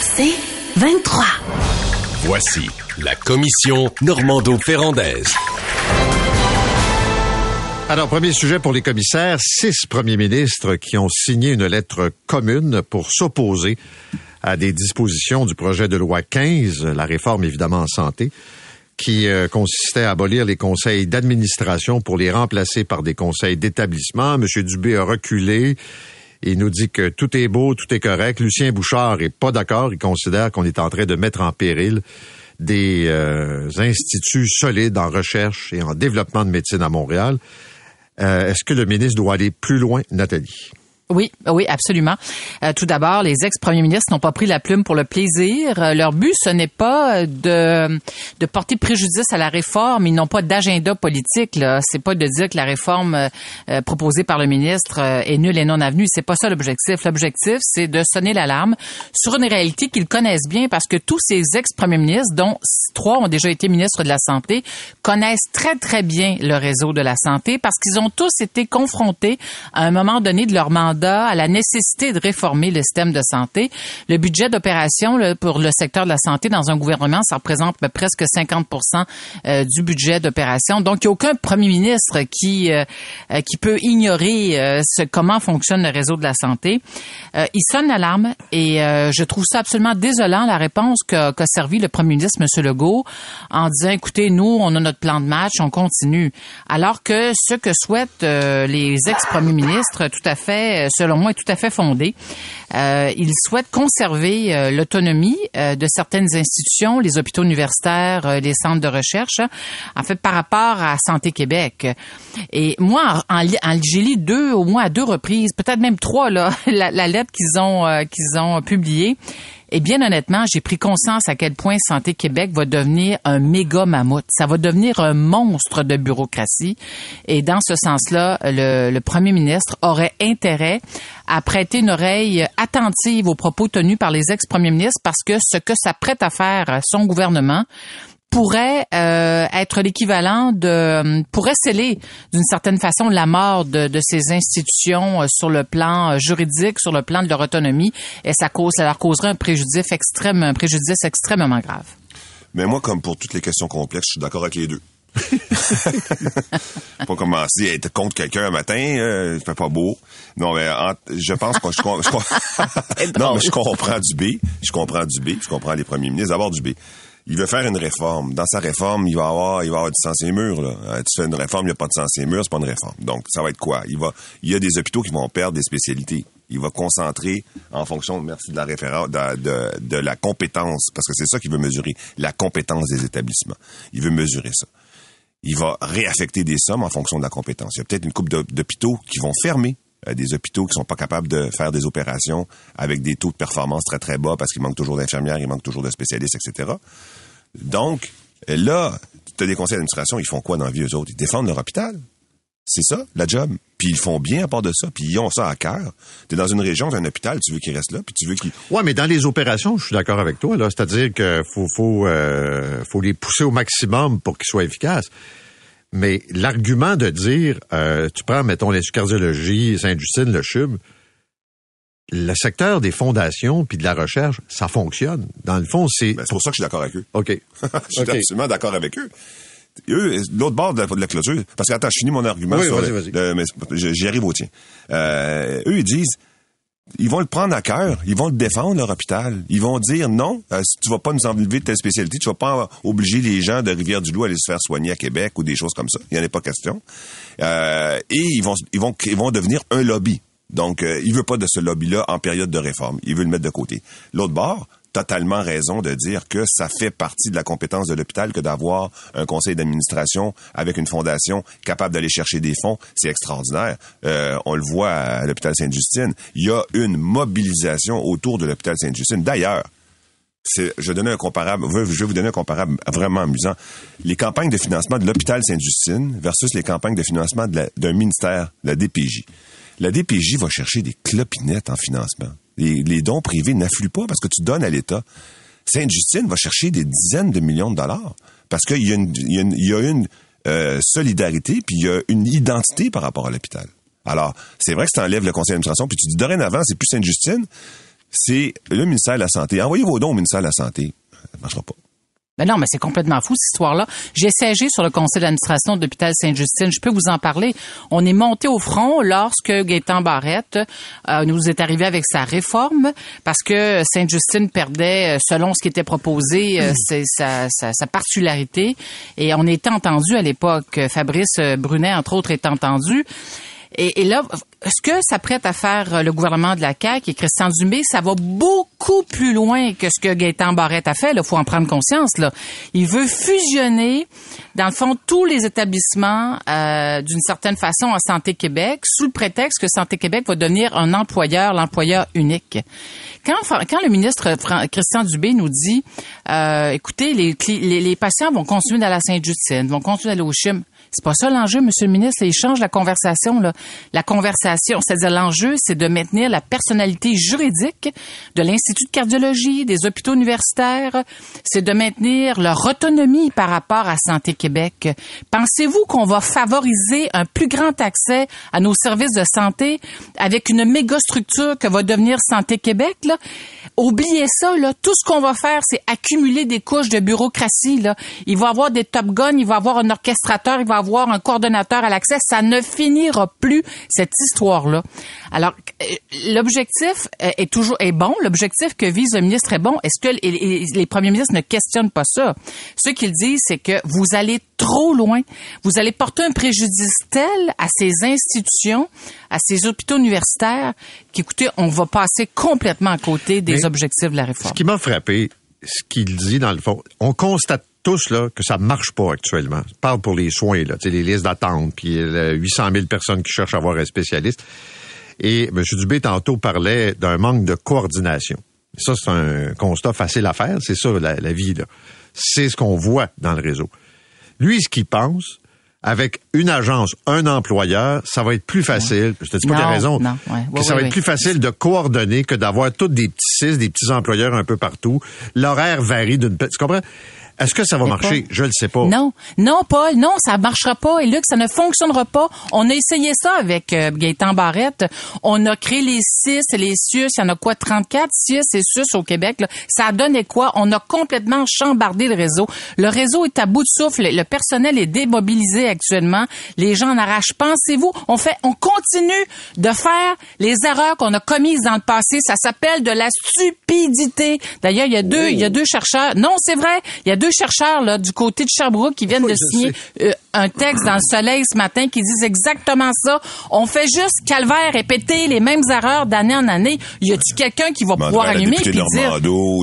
C'est 23. Voici la commission Normando-Ferrandaise. Alors, premier sujet pour les commissaires, six premiers ministres qui ont signé une lettre commune pour s'opposer à des dispositions du projet de loi 15, la réforme évidemment en santé, qui euh, consistait à abolir les conseils d'administration pour les remplacer par des conseils d'établissement. M. Dubé a reculé. Il nous dit que tout est beau, tout est correct. Lucien Bouchard est pas d'accord. Il considère qu'on est en train de mettre en péril des euh, instituts solides en recherche et en développement de médecine à Montréal. Euh, est-ce que le ministre doit aller plus loin, Nathalie? Oui, oui, absolument. Euh, tout d'abord, les ex-premiers ministres n'ont pas pris la plume pour le plaisir. Euh, leur but, ce n'est pas de, de porter préjudice à la réforme. Ils n'ont pas d'agenda politique. C'est pas de dire que la réforme euh, proposée par le ministre est nulle et non avenue. C'est pas ça l'objectif. L'objectif, c'est de sonner l'alarme sur une réalité qu'ils connaissent bien parce que tous ces ex-premiers ministres, dont trois ont déjà été ministres de la santé, connaissent très très bien le réseau de la santé parce qu'ils ont tous été confrontés à un moment donné de leur mandat à la nécessité de réformer le système de santé. Le budget d'opération pour le secteur de la santé dans un gouvernement, ça représente ben, presque 50% euh, du budget d'opération. Donc, il n'y a aucun premier ministre qui euh, euh, qui peut ignorer ce, comment fonctionne le réseau de la santé. il sonne l'alarme et je trouve ça absolument désolant la réponse qu'a servi le premier ministre, M. Legault, en disant, écoutez, nous, on a notre plan de match, on continue. Alors que ce que souhaitent les ex-premiers ministres, tout à fait euh, selon moi, est tout à fait fondée. Euh, il souhaite conserver euh, l'autonomie euh, de certaines institutions, les hôpitaux universitaires, euh, les centres de recherche, hein, en fait par rapport à Santé Québec. Et moi, en, en, j'ai lu deux, au moins à deux reprises, peut-être même trois, là, la, la lettre qu'ils ont qu'ils ont publiée. Et bien honnêtement, j'ai pris conscience à quel point Santé Québec va devenir un méga mammouth. Ça va devenir un monstre de bureaucratie. Et dans ce sens-là, le, premier ministre aurait intérêt à prêter une oreille attentive aux propos tenus par les ex-premiers ministres parce que ce que ça prête à faire son gouvernement, pourrait euh, être l'équivalent de pourrait sceller d'une certaine façon la mort de, de ces institutions euh, sur le plan euh, juridique, sur le plan de leur autonomie, et ça cause ça leur causerait un préjudice extrême, un préjudice extrêmement grave. Mais moi, comme pour toutes les questions complexes, je suis d'accord avec les deux. pas commencer à être contre quelqu'un un matin, euh, fait pas beau. Non, mais je pense que je, je, non, mais je comprends du B, je comprends du B, je comprends les premiers ministres. D'abord du B il veut faire une réforme. Dans sa réforme, il va avoir, il va avoir du sens et murs. Là. Euh, tu fais une réforme, il n'y a pas de sens et murs, c'est pas une réforme. Donc, ça va être quoi? Il va, il y a des hôpitaux qui vont perdre des spécialités. Il va concentrer en fonction, merci de la référence, de, de, de la compétence, parce que c'est ça qu'il veut mesurer, la compétence des établissements. Il veut mesurer ça. Il va réaffecter des sommes en fonction de la compétence. Il y a peut-être une coupe d'hôpitaux qui vont fermer euh, des hôpitaux qui sont pas capables de faire des opérations avec des taux de performance très très bas parce qu'il manque toujours d'infirmières, il manque toujours de spécialistes, etc. Donc, là, tu as des conseils d'administration, ils font quoi dans la vie, eux autres? Ils défendent leur hôpital. C'est ça, la job. Puis ils font bien à part de ça, puis ils ont ça à cœur. Tu es dans une région, tu un hôpital, tu veux qu'il reste là, puis tu veux qu'il... Ouais, mais dans les opérations, je suis d'accord avec toi, là. C'est-à-dire qu'il faut, faut, euh, faut les pousser au maximum pour qu'ils soient efficaces. Mais l'argument de dire, euh, tu prends, mettons, les cardiologie, Sainte-Justine, le CHUB, le secteur des fondations puis de la recherche, ça fonctionne. Dans le fond, c'est... Ben, c'est pour ça que je suis d'accord avec eux. OK. je suis absolument d'accord avec eux. Eux, l'autre bord de la, de la, clôture, parce que attends, je finis mon argument oui, sur vas -y, le, mais j'y arrive au tien. Euh, eux, ils disent, ils vont le prendre à cœur, ils vont le défendre, leur hôpital. Ils vont dire non, euh, tu vas pas nous enlever de telle spécialité, tu vas pas obliger les gens de Rivière-du-Loup à aller se faire soigner à Québec ou des choses comme ça. Il n'y en a pas question. Euh, et ils vont, ils vont, ils vont devenir un lobby. Donc, euh, il veut pas de ce lobby-là en période de réforme. Il veut le mettre de côté. L'autre bord, totalement raison de dire que ça fait partie de la compétence de l'hôpital que d'avoir un conseil d'administration avec une fondation capable d'aller chercher des fonds. C'est extraordinaire. Euh, on le voit à l'hôpital Sainte-Justine. Il y a une mobilisation autour de l'hôpital Sainte-Justine. D'ailleurs, je vais un comparable, je vais vous donner un comparable vraiment amusant. Les campagnes de financement de l'hôpital Sainte-Justine versus les campagnes de financement d'un ministère, la DPJ. La DPJ va chercher des clopinettes en financement. Les, dons privés n'affluent pas parce que tu donnes à l'État. Sainte-Justine va chercher des dizaines de millions de dollars parce qu'il y a une, euh, solidarité puis il y a une identité par rapport à l'hôpital. Alors, c'est vrai que ça enlève le conseil d'administration puis tu dis dorénavant, c'est plus Sainte-Justine, c'est le ministère de la Santé. Envoyez vos dons au ministère de la Santé. Ça marchera pas. Ben non, mais c'est complètement fou cette histoire-là. J'ai siégé sur le conseil d'administration de l'hôpital Sainte-Justine. Je peux vous en parler. On est monté au front lorsque Gaétan Barrette euh, nous est arrivé avec sa réforme parce que Sainte-Justine perdait, euh, selon ce qui était proposé, euh, c'est sa, sa, sa, particularité. Et on était entendu à l'époque. Fabrice Brunet, entre autres, est entendu. Et, et là, ce que ça prête à faire euh, le gouvernement de la CAQ et Christian Dubé, ça va beaucoup plus loin que ce que Gaétan Barrette a fait. Il faut en prendre conscience. Là. Il veut fusionner, dans le fond, tous les établissements euh, d'une certaine façon à Santé Québec, sous le prétexte que Santé Québec va devenir un employeur, l'employeur unique. Quand, quand le ministre Christian Dubé nous dit, euh, écoutez, les, les, les, patients vont continuer d'aller à Sainte-Justine, vont continuer d'aller au CHUM, c'est pas ça l'enjeu, Monsieur le ministre. Il change la conversation. Là. La conversation, c'est-à-dire l'enjeu, c'est de maintenir la personnalité juridique de l'Institut de cardiologie, des hôpitaux universitaires. C'est de maintenir leur autonomie par rapport à Santé Québec. Pensez-vous qu'on va favoriser un plus grand accès à nos services de santé avec une méga structure que va devenir Santé Québec? Oubliez ça. Tout ce qu'on va faire, c'est accumuler des couches de bureaucratie. Il va avoir des top guns, il va avoir un orchestrateur, il va avoir un coordonnateur à l'accès. Ça ne finira plus, cette histoire-là. Alors, euh, l'objectif euh, est toujours, est bon. L'objectif que vise le ministre est bon. Est-ce que les, premiers ministres ne questionnent pas ça? Ce qu'ils disent, c'est que vous allez trop loin. Vous allez porter un préjudice tel à ces institutions, à ces hôpitaux universitaires, qu'écoutez, on va passer complètement à côté des objectifs de la réforme. Ce qui m'a frappé, ce qu'il dit dans le fond, on constate tous là que ça marche pas actuellement. Je parle pour les soins là, les listes d'attente, puis 800 000 personnes qui cherchent à avoir un spécialiste. Et M. Dubé tantôt parlait d'un manque de coordination. Ça, c'est un constat facile à faire. C'est ça la, la vie là. C'est ce qu'on voit dans le réseau. Lui, ce qu'il pense, avec une agence, un employeur, ça va être plus facile. Je te dis pas qu'il a raison. Non, que ça va être plus facile de coordonner que d'avoir tous des petits six, des petits employeurs un peu partout. L'horaire varie d'une petite. Tu comprends? Est-ce que ça va marcher? Je le sais pas. Non. Non, Paul, non, ça marchera pas. Et Luc, ça ne fonctionnera pas. On a essayé ça avec euh, Gaëtan Barrette. On a créé les CIS et les CIUS. Il y en a quoi? 34 CIS et CIUS au Québec. Là. Ça a donné quoi? On a complètement chambardé le réseau. Le réseau est à bout de souffle. Le personnel est démobilisé actuellement. Les gens en arrachent. Pensez-vous? On fait, on continue de faire les erreurs qu'on a commises dans le passé. Ça s'appelle de la stupidité. D'ailleurs, il y a deux, il y a deux chercheurs. Non, c'est vrai. Il y a deux chercheurs là, du côté de Sherbrooke qui viennent de signer euh, un texte dans le Soleil ce matin qui disent exactement ça. On fait juste calvaire répéter les mêmes erreurs d'année en année. Y a-t-il quelqu'un qui va pouvoir allumer et dire?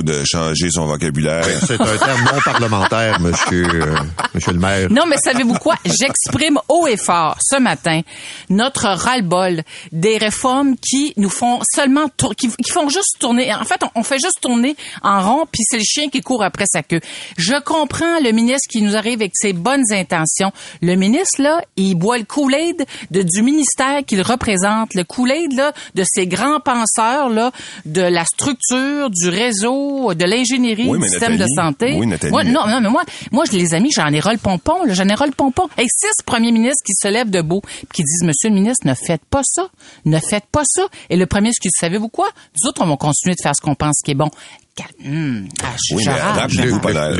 De changer son vocabulaire C'est un terme non parlementaire, monsieur, euh, monsieur le maire. Non, mais savez-vous quoi? J'exprime haut et fort ce matin notre ras-le-bol des réformes qui nous font seulement qui, font juste tourner. En fait, on, on fait juste tourner en rond, puis c'est le chien qui court après sa queue. Je comprends le ministre qui nous arrive avec ses bonnes intentions. Le ministre, là, il boit le Kool-Aid du ministère qu'il représente, le Kool-Aid, là, de ces grands penseurs, là, de la structure, du réseau, de l'ingénierie, du système de santé. Oui, moi, non, non, mais moi, moi, je les amis, j'en ai le pompon, j'en ai ras le pompon. Et six premiers ministres qui se lèvent debout, qui disent, Monsieur le ministre, ne faites pas ça, ne faites pas ça. Et le premier, ce que savez-vous quoi? Nous autres, on va continuer de faire ce qu'on pense qui est bon. Mmh. oui, mais rappelez-vous, pendant,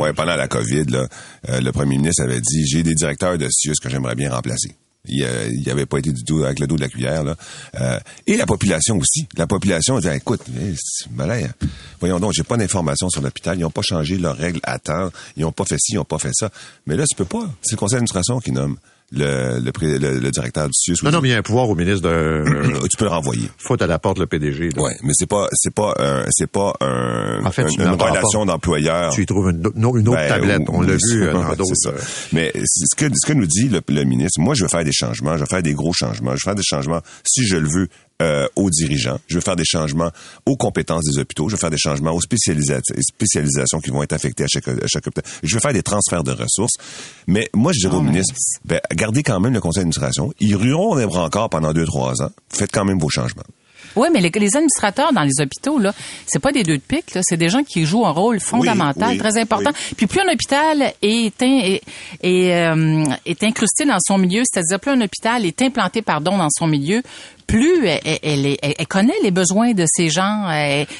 ouais, pendant la COVID, là, euh, le premier ministre avait dit, j'ai des directeurs de CIUS que j'aimerais bien remplacer. Il n'y avait pas été du tout avec le dos de la cuillère. Là. Euh, et la population aussi. La population dit écoute, malin, voyons donc, j'ai pas d'informations sur l'hôpital. Ils n'ont pas changé leurs règles à temps. Ils n'ont pas fait ci, ils n'ont pas fait ça. Mais là, tu peux pas. C'est le conseil d'administration qui nomme le, le, le, directeur du CIUS. Non, non, mais il y a un pouvoir au ministre de... tu peux le renvoyer. Faut à la porte le PDG. Oui, mais c'est pas c'est pas un c'est pas un, en fait, une, relation d'employeur. Tu y trouves une, une autre ben, tablette. On l'a vu euh, dans d'autres. Euh. Mais ce que ce que nous dit le, le, ministre, moi je veux faire des changements, je veux faire des gros changements, je veux faire des changements si je le veux euh, aux dirigeants. Je veux faire des changements aux compétences des hôpitaux. Je veux faire des changements aux spécialisations qui vont être affectées à chaque, à chaque hôpital. Je veux faire des transferts de ressources. Mais moi, je dirais au ministre, ben, gardez quand même le conseil d'administration. Ils rueront des bras encore pendant deux, trois ans. Faites quand même vos changements. Oui, mais les, administrateurs dans les hôpitaux, là, c'est pas des deux de pique, là, c'est des gens qui jouent un rôle fondamental, très important. Puis plus un hôpital est, est, est, euh, est incrusté dans son milieu, c'est-à-dire plus un hôpital est implanté, pardon, dans son milieu, plus elle, elle, elle, connaît les besoins de ces gens.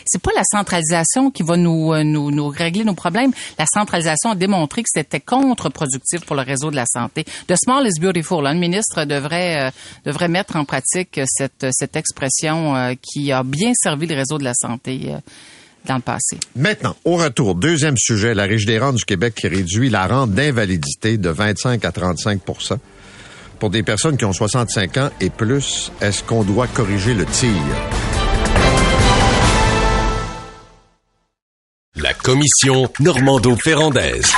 C'est pas la centralisation qui va nous, euh, nous, nous régler nos problèmes. La centralisation a démontré que c'était contre-productif pour le réseau de la santé. The small is beautiful. Un ministre devrait, euh, devrait mettre en pratique cette, cette expression euh, qui a bien servi le réseau de la santé dans le passé. Maintenant, au retour, deuxième sujet, la Régie des rentes du Québec qui réduit la rente d'invalidité de 25 à 35 pour des personnes qui ont 65 ans et plus, est-ce qu'on doit corriger le tir? La commission Normando-Ferrandaise.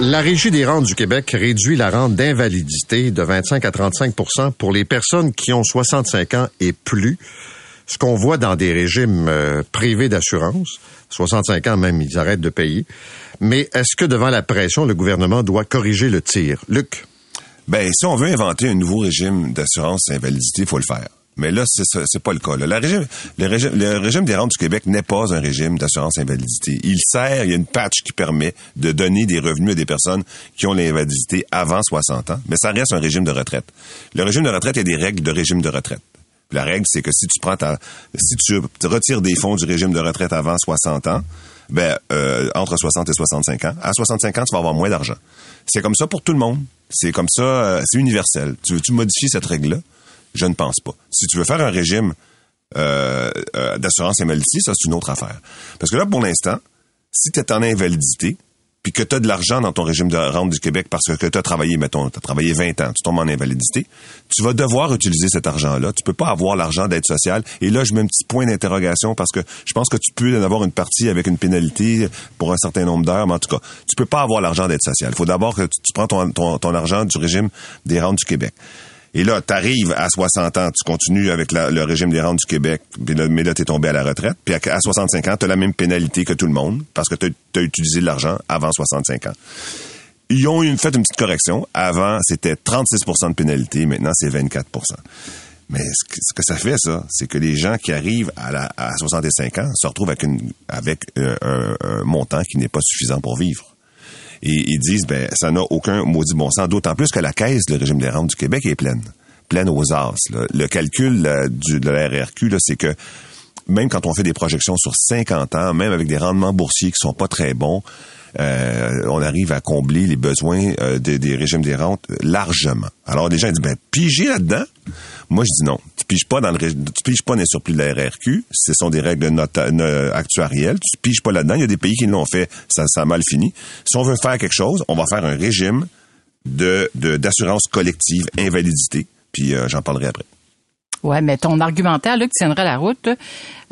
La Régie des rentes du Québec réduit la rente d'invalidité de 25 à 35% pour les personnes qui ont 65 ans et plus ce qu'on voit dans des régimes euh, privés d'assurance, 65 ans même, ils arrêtent de payer. Mais est-ce que devant la pression, le gouvernement doit corriger le tir? Luc? Ben, si on veut inventer un nouveau régime d'assurance invalidité, il faut le faire. Mais là, c'est pas le cas. Le, régime, le, régime, le régime des rentes du Québec n'est pas un régime d'assurance invalidité. Il sert, il y a une patch qui permet de donner des revenus à des personnes qui ont l'invalidité avant 60 ans, mais ça reste un régime de retraite. Le régime de retraite, il y a des règles de régime de retraite. La règle, c'est que si tu prends ta, si tu retires des fonds du régime de retraite avant 60 ans, ben euh, entre 60 et 65 ans, à 65 ans, tu vas avoir moins d'argent. C'est comme ça pour tout le monde. C'est comme ça, euh, c'est universel. Tu veux-tu modifier cette règle-là? Je ne pense pas. Si tu veux faire un régime euh, d'assurance invalidité, ça, c'est une autre affaire. Parce que là, pour l'instant, si tu es en invalidité, puis que tu as de l'argent dans ton régime de rente du Québec parce que tu as travaillé, mettons, tu as travaillé 20 ans, tu tombes en invalidité, tu vas devoir utiliser cet argent-là. Tu peux pas avoir l'argent d'aide sociale. Et là, je mets un petit point d'interrogation parce que je pense que tu peux en avoir une partie avec une pénalité pour un certain nombre d'heures, mais en tout cas, tu peux pas avoir l'argent d'aide sociale. Il faut d'abord que tu, prends ton, ton argent du régime des rentes du Québec. Et là, tu arrives à 60 ans, tu continues avec le régime des rentes du Québec, mais là, tu es tombé à la retraite. Puis à, 65 ans, tu as la même pénalité que tout le monde parce que tu as, utilisé l'argent avant 65 ans. Ils ont fait une petite correction. Avant, c'était 36% de pénalité. Maintenant, c'est 24% mais ce que, ça fait, ça, c'est que les gens qui arrivent à, la, à 65 ans se retrouvent avec euh, un montant qui n'est pas suffisant pour vivre et ils disent ben ça n'a aucun maudit bon sens, d'autant plus que la caisse du régime des rentes du Québec est pleine, pleine aux as. Le calcul du, de la RRQ, c'est que même quand on fait des projections sur 50 ans, même avec des rendements boursiers qui sont pas très bons, euh, on arrive à combler les besoins euh, des, régimes des rentes largement. Alors les gens disent ben pigez là-dedans. Moi je dis non, tu piges pas dans le tu piges pas dans les surplus de la RRQ, ce sont des règles actuarielles, tu piges pas là-dedans, il y a des pays qui l'ont fait, ça, ça a mal fini. Si on veut faire quelque chose, on va faire un régime de d'assurance collective invalidité, puis euh, j'en parlerai après. Ouais, mais ton argumentaire, Luc, tiendrait la route.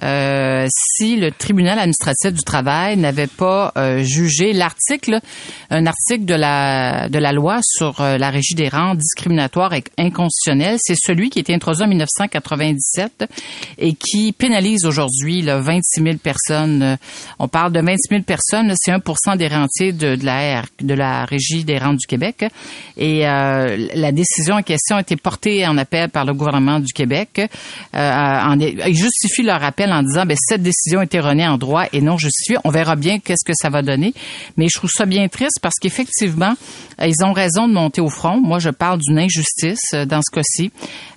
Euh, si le tribunal administratif du travail n'avait pas euh, jugé l'article, un article de la de la loi sur euh, la régie des rentes discriminatoire et inconstitutionnelle, c'est celui qui a été introduit en 1997 et qui pénalise aujourd'hui 26 000 personnes. On parle de 26 000 personnes, c'est 1% des rentiers de, de la de la régie des rentes du Québec. Et la décision en question a été portée en appel par le gouvernement du Québec. En, il justifie leur appel en disant ben cette décision est erronée en droit et non justifiée. On verra bien qu'est-ce que ça va donner. Mais je trouve ça bien triste parce qu'effectivement, euh, ils ont raison de monter au front. Moi, je parle d'une injustice euh, dans ce cas-ci.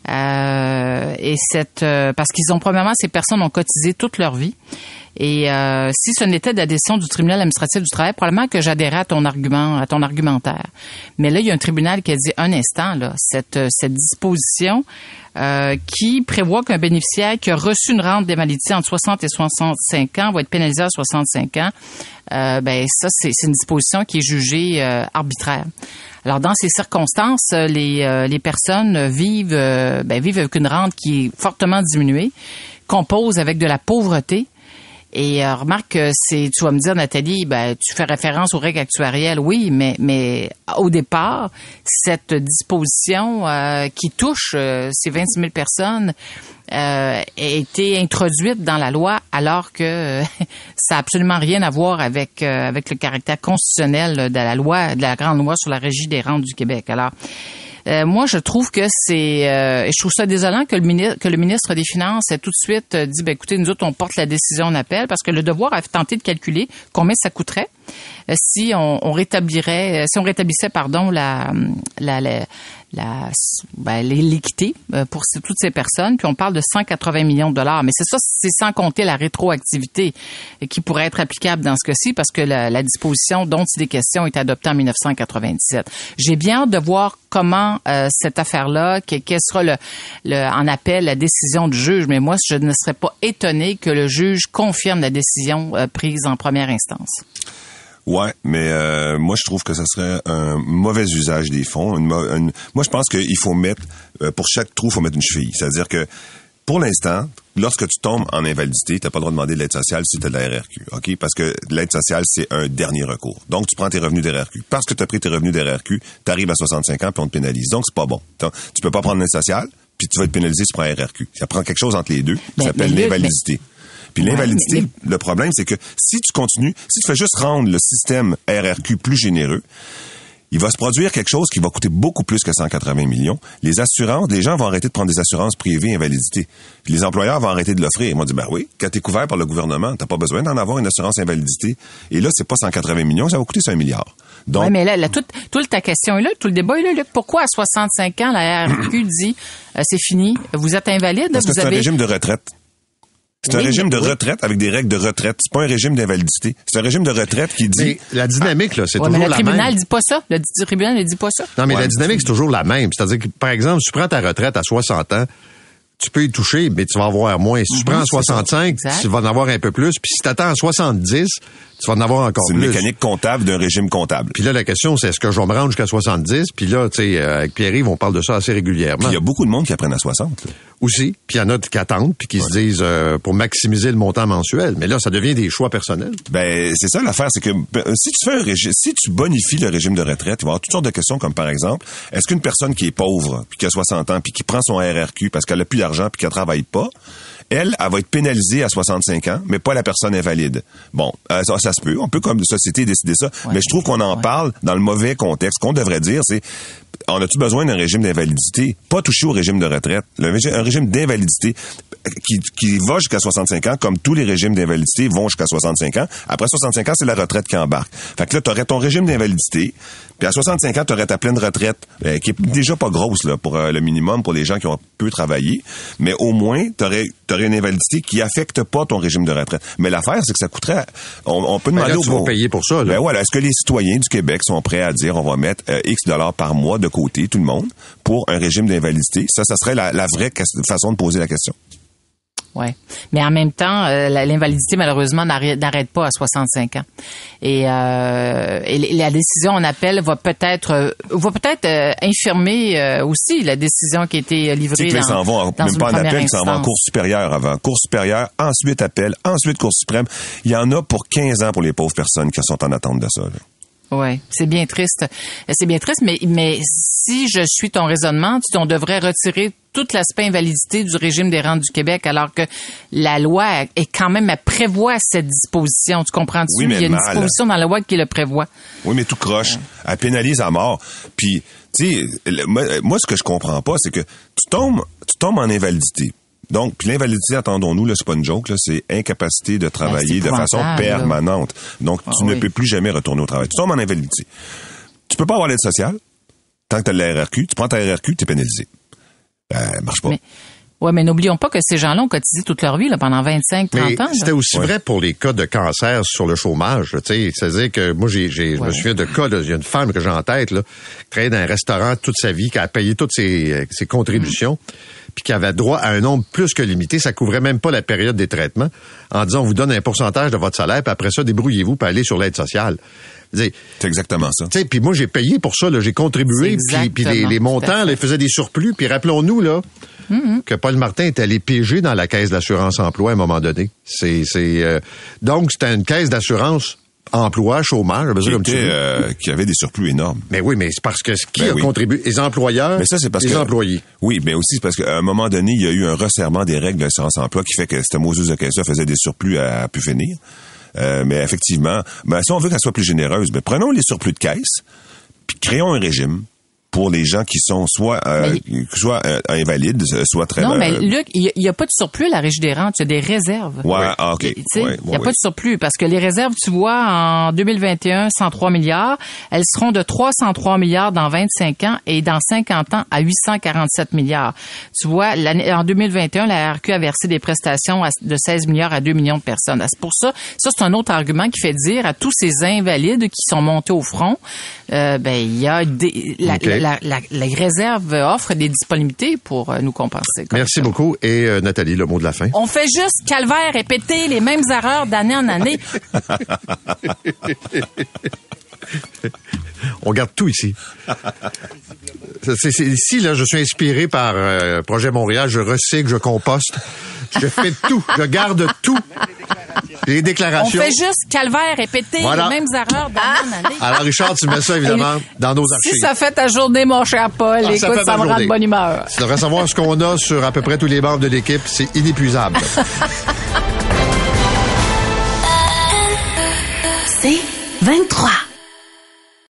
Euh, et cette parce qu'ils ont premièrement ces personnes ont cotisé toute leur vie. Et si ce n'était décision du tribunal administratif du travail, probablement que j'adhérais à ton argument, à ton argumentaire. Mais là, il y a un tribunal qui a dit un instant là, cette cette disposition euh, qui prévoit qu'un bénéficiaire qui a reçu une rente d'invalidité entre 60 et 65 ans va être pénalisé à 65 ans. Euh, ben ça, c'est une disposition qui est jugée euh, arbitraire. Alors dans ces circonstances, les, les personnes vivent ben, vivent avec une rente qui est fortement diminuée, composent avec de la pauvreté et euh, remarque c'est, tu vas me dire, Nathalie, ben, tu fais référence aux règles actuarielles, oui, mais, mais au départ, cette disposition euh, qui touche euh, ces 26 000 personnes a été introduite dans la loi alors que ça n'a absolument rien à voir avec, avec le caractère constitutionnel de la loi, de la grande loi sur la régie des rentes du Québec. Alors, euh, moi, je trouve que c'est, euh, je trouve ça désolant que le ministre, que le ministre des Finances ait tout de suite euh, dit, ben écoutez, nous autres, on porte la décision en appel parce que le devoir a tenté de calculer combien ça coûterait si on, rétablirait, si on rétablissait, pardon, la, la, la ben, l'équité euh, pour toutes ces personnes. Puis on parle de 180 millions de dollars. Mais c'est ça, c'est sans compter la rétroactivité qui pourrait être applicable dans ce cas-ci parce que la, la disposition dont il est question est adoptée en 1997. J'ai bien hâte de voir comment euh, cette affaire-là, que- quel sera le, le en appel la décision du juge. Mais moi, je ne serais pas étonné que le juge confirme la décision euh, prise en première instance. Ouais, mais euh, moi je trouve que ça serait un mauvais usage des fonds. Une mo- une- moi je pense qu'il faut mettre euh, pour chaque trou, il faut mettre une cheville. C'est-à-dire que pour l'instant, lorsque tu tombes en invalidité, tu n'as pas le droit de demander de l'aide sociale si tu as de la RRQ. OK? Parce que l'aide sociale, c'est un dernier recours. Donc, tu prends tes revenus de RRQ. Parce que tu as pris tes revenus de RRQ, tu arrives à 65 ans puis on te pénalise. Donc, c'est pas bon. Tu peux pas prendre l'aide sociale puis tu vas être pénalisé si tu prends RRQ. Ça prend quelque chose entre les deux. Ça s'appelle mais Luc, l'invalidité. Puis Ouais, l'invalidité, mais- le problème, c'est que si tu continues, si tu fais juste rendre le système RRQ plus généreux, il va se produire quelque chose qui va coûter beaucoup plus que 180 millions. Les assurances, les gens vont arrêter de prendre des assurances privées invalidité. Puis les employeurs vont arrêter de l'offrir. Ils vont dire, ben oui, quand t'es couvert par le gouvernement, t'as pas besoin d'en avoir une assurance invalidité. Et là, c'est pas 180 millions, ça va coûter 5 milliards. Donc, mais là, là, toute, toute ta question est là, tout le débat est là, Luc. Pourquoi à 65 ans, la RQ dit euh, c'est fini, vous êtes invalide, parce que c'est un régime de retraite. C'est un Oui, régime de oui. retraite avec des règles de retraite. C'est pas un régime d'invalidité. C'est un régime de retraite qui dit Mais la dynamique, là, c'est Ouais, mais toujours le la tribunal même. dit pas ça. Le tribunal ne dit pas ça. Non, mais Ouais. la dynamique, c'est toujours la même. C'est-à-dire que, par exemple, si tu prends ta retraite à 60 ans, tu peux y toucher, mais tu vas avoir moins. Si tu prends à 65, Exact. tu vas en avoir un peu plus. Puis si tu attends à 70, tu vas en avoir encore c'est une plus. mécanique comptable d'un régime comptable. Puis là, la question, c'est est-ce que je vais me rendre jusqu'à 70? Puis là, tu sais, euh, avec Pierre-Yves, on parle de ça assez régulièrement. Puis il y a beaucoup de monde qui apprennent à 60. là. Aussi. Puis il y en a qui attendent, puis qui se disent euh, pour maximiser le montant mensuel. Mais là, ça devient des choix personnels. Ben, c'est ça l'affaire, c'est que ben, si tu fais un régime, si tu bonifies le régime de retraite, il va y avoir toutes sortes de questions comme par exemple, est-ce qu'une personne qui est pauvre, puis qui a 60 ans, puis qui prend son RRQ parce qu'elle a plus d'argent, puis qu'elle travaille pas, elle, elle va être pénalisée à 65 ans, mais pas la personne invalide. Bon, euh, ça, ça se peut, on peut comme société décider ça, mais je trouve qu'on en ouais. parle dans le mauvais contexte. Ce qu'on devrait dire, c'est on a-tu besoin d'un régime d'invalidité? Pas toucher au régime de retraite. Le un régime d'invalidité qui, qui va jusqu'à 65 ans, comme tous les régimes d'invalidité vont jusqu'à 65 ans. Après 65 ans, c'est la retraite qui embarque. Fait que là, t'aurais ton régime d'invalidité, puis à 65 ans, t'aurais ta pleine retraite, euh, qui est déjà pas grosse là pour euh, le minimum pour les gens qui ont peu travaillé, mais au moins, t'aurais aurais une invalidité qui affecte pas ton régime de retraite. Mais l'affaire, c'est que ça coûterait... On, on peut demander là, au tu vas payer pour ça, là. Ben voilà, est-ce que les citoyens du Québec sont prêts à dire on va mettre euh, X dollars par mois de côté, tout le monde, pour un régime d'invalidité? Ça, ça serait la, la vraie façon de poser la question. Ouais. Mais en même temps, euh, l'invalidité, malheureusement, n'arrête pas à 65 ans. Et, euh, et la décision en appel va peut-être euh, va peut-être euh, infirmer euh, aussi la décision qui a été livrée dans, s'en vont dans même une pas en appel, s'en vont en. Cour supérieure avant. Cour supérieure, ensuite appel, ensuite Cour suprême. Il y en a pour 15 ans pour les pauvres personnes qui sont en attente de ça. là. Oui, c'est bien triste. C'est bien triste, mais, mais si je suis ton raisonnement, tu, on devrait retirer tout l'aspect invalidité du régime des rentes du Québec, alors que la loi est quand même, elle prévoit cette disposition. Tu comprends-tu? Oui, mais Il y a une mal. disposition dans la loi qui le prévoit. Oui, mais tout croche. Elle pénalise à mort. Puis, tu sais, moi, moi, ce que je comprends pas, c'est que tu tombes, tu tombes en invalidité. Donc, puis l'invalidité, attendons-nous, là, c'est pas une joke, là, c'est incapacité de travailler de façon Ben, là. permanente. Donc, Ah tu ne oui. peux plus jamais retourner au travail. Tu tombes en invalidité. Tu peux pas avoir l'aide sociale. Tant que tu as la RRQ, tu prends ta RRQ, tu es pénalisé. Euh, marche pas. Mais- Ouais, mais n'oublions pas que ces gens-là ont cotisé toute leur vie là, pendant 25, 30 Mais ans. c'était aussi Ouais. vrai pour les cas de cancer sur le chômage. Tu sais, c'est-à-dire que moi, j'ai, j'ai, je me souviens de cas. là, Il y a une femme que j'ai en tête là, qui travaillait dans un restaurant toute sa vie, qui a payé toutes ses, euh, ses contributions, puis qui avait droit à un nombre plus que limité. Ça couvrait même pas la période des traitements. En disant, on vous donne un pourcentage de votre salaire, puis après ça, débrouillez-vous, pour aller sur l'aide sociale. C'est exactement ça. puis moi j'ai payé pour ça, là, j'ai contribué, puis, les, montants, là, ils faisaient des surplus, puis rappelons-nous là que Paul Martin est allé piéger dans la caisse d'assurance emploi à un moment donné. C'est, c'est euh, donc c'était une caisse d'assurance emploi, chômage, Qui, comme tu euh, qui avait des surplus énormes. Mais oui, mais c'est parce que qui Ben a oui. contribué Les employeurs, Mais ça, c'est parce les que. employés. Oui, mais aussi c'est parce qu'à un moment donné, il y a eu un resserrement des règles de l'assurance emploi qui fait que cette de caisse-là faisait des surplus à, à pu finir. Euh, mais effectivement, ben, si on veut qu'elle soit plus généreuse, ben, prenons les surplus de caisse, puis créons un régime pour les gens qui sont soit euh, soit euh, invalides, soit très Non, mais euh, Luc, il n'y a, pas de surplus à la Régie des rentes, il y a des réserves. Ouais, ah, OK. Ouais, il n'y a pas de surplus parce que les réserves, tu vois, en 2021, 103 milliards, elles seront de 303 milliards dans 25 ans et dans 50 ans à 847 milliards. Tu vois, l'année- en 2021, la RQ a versé des prestations de 16 milliards à 2 millions de personnes. C'est pour ça, ça c'est un autre argument qui fait dire à tous ces invalides qui sont montés au front, euh, ben il y a des, la, la, la- la réserve offre des disponibilités pour euh, nous compenser. Merci beaucoup. Et euh, Nathalie, le mot de la fin. On fait juste calvaire répéter les mêmes erreurs d'année en année. On garde tout ici. C'est- c'est- ici, là, je suis inspiré par euh, Projet Montréal. Je recycle, je composte. Je fais tout. Je garde tout. Les On déclarations. fait juste calvaire répéter Voilà. les mêmes erreurs d'année en année. Alors, Richard, tu mets ça, évidemment, dans nos archives. Si ça fait ta journée, mon cher Paul, Ah, ça écoute, ça, ma me rend de bonne humeur. Tu devrais savoir ce qu'on a sur à peu près tous les membres de l'équipe. C'est inépuisable. C'est 23.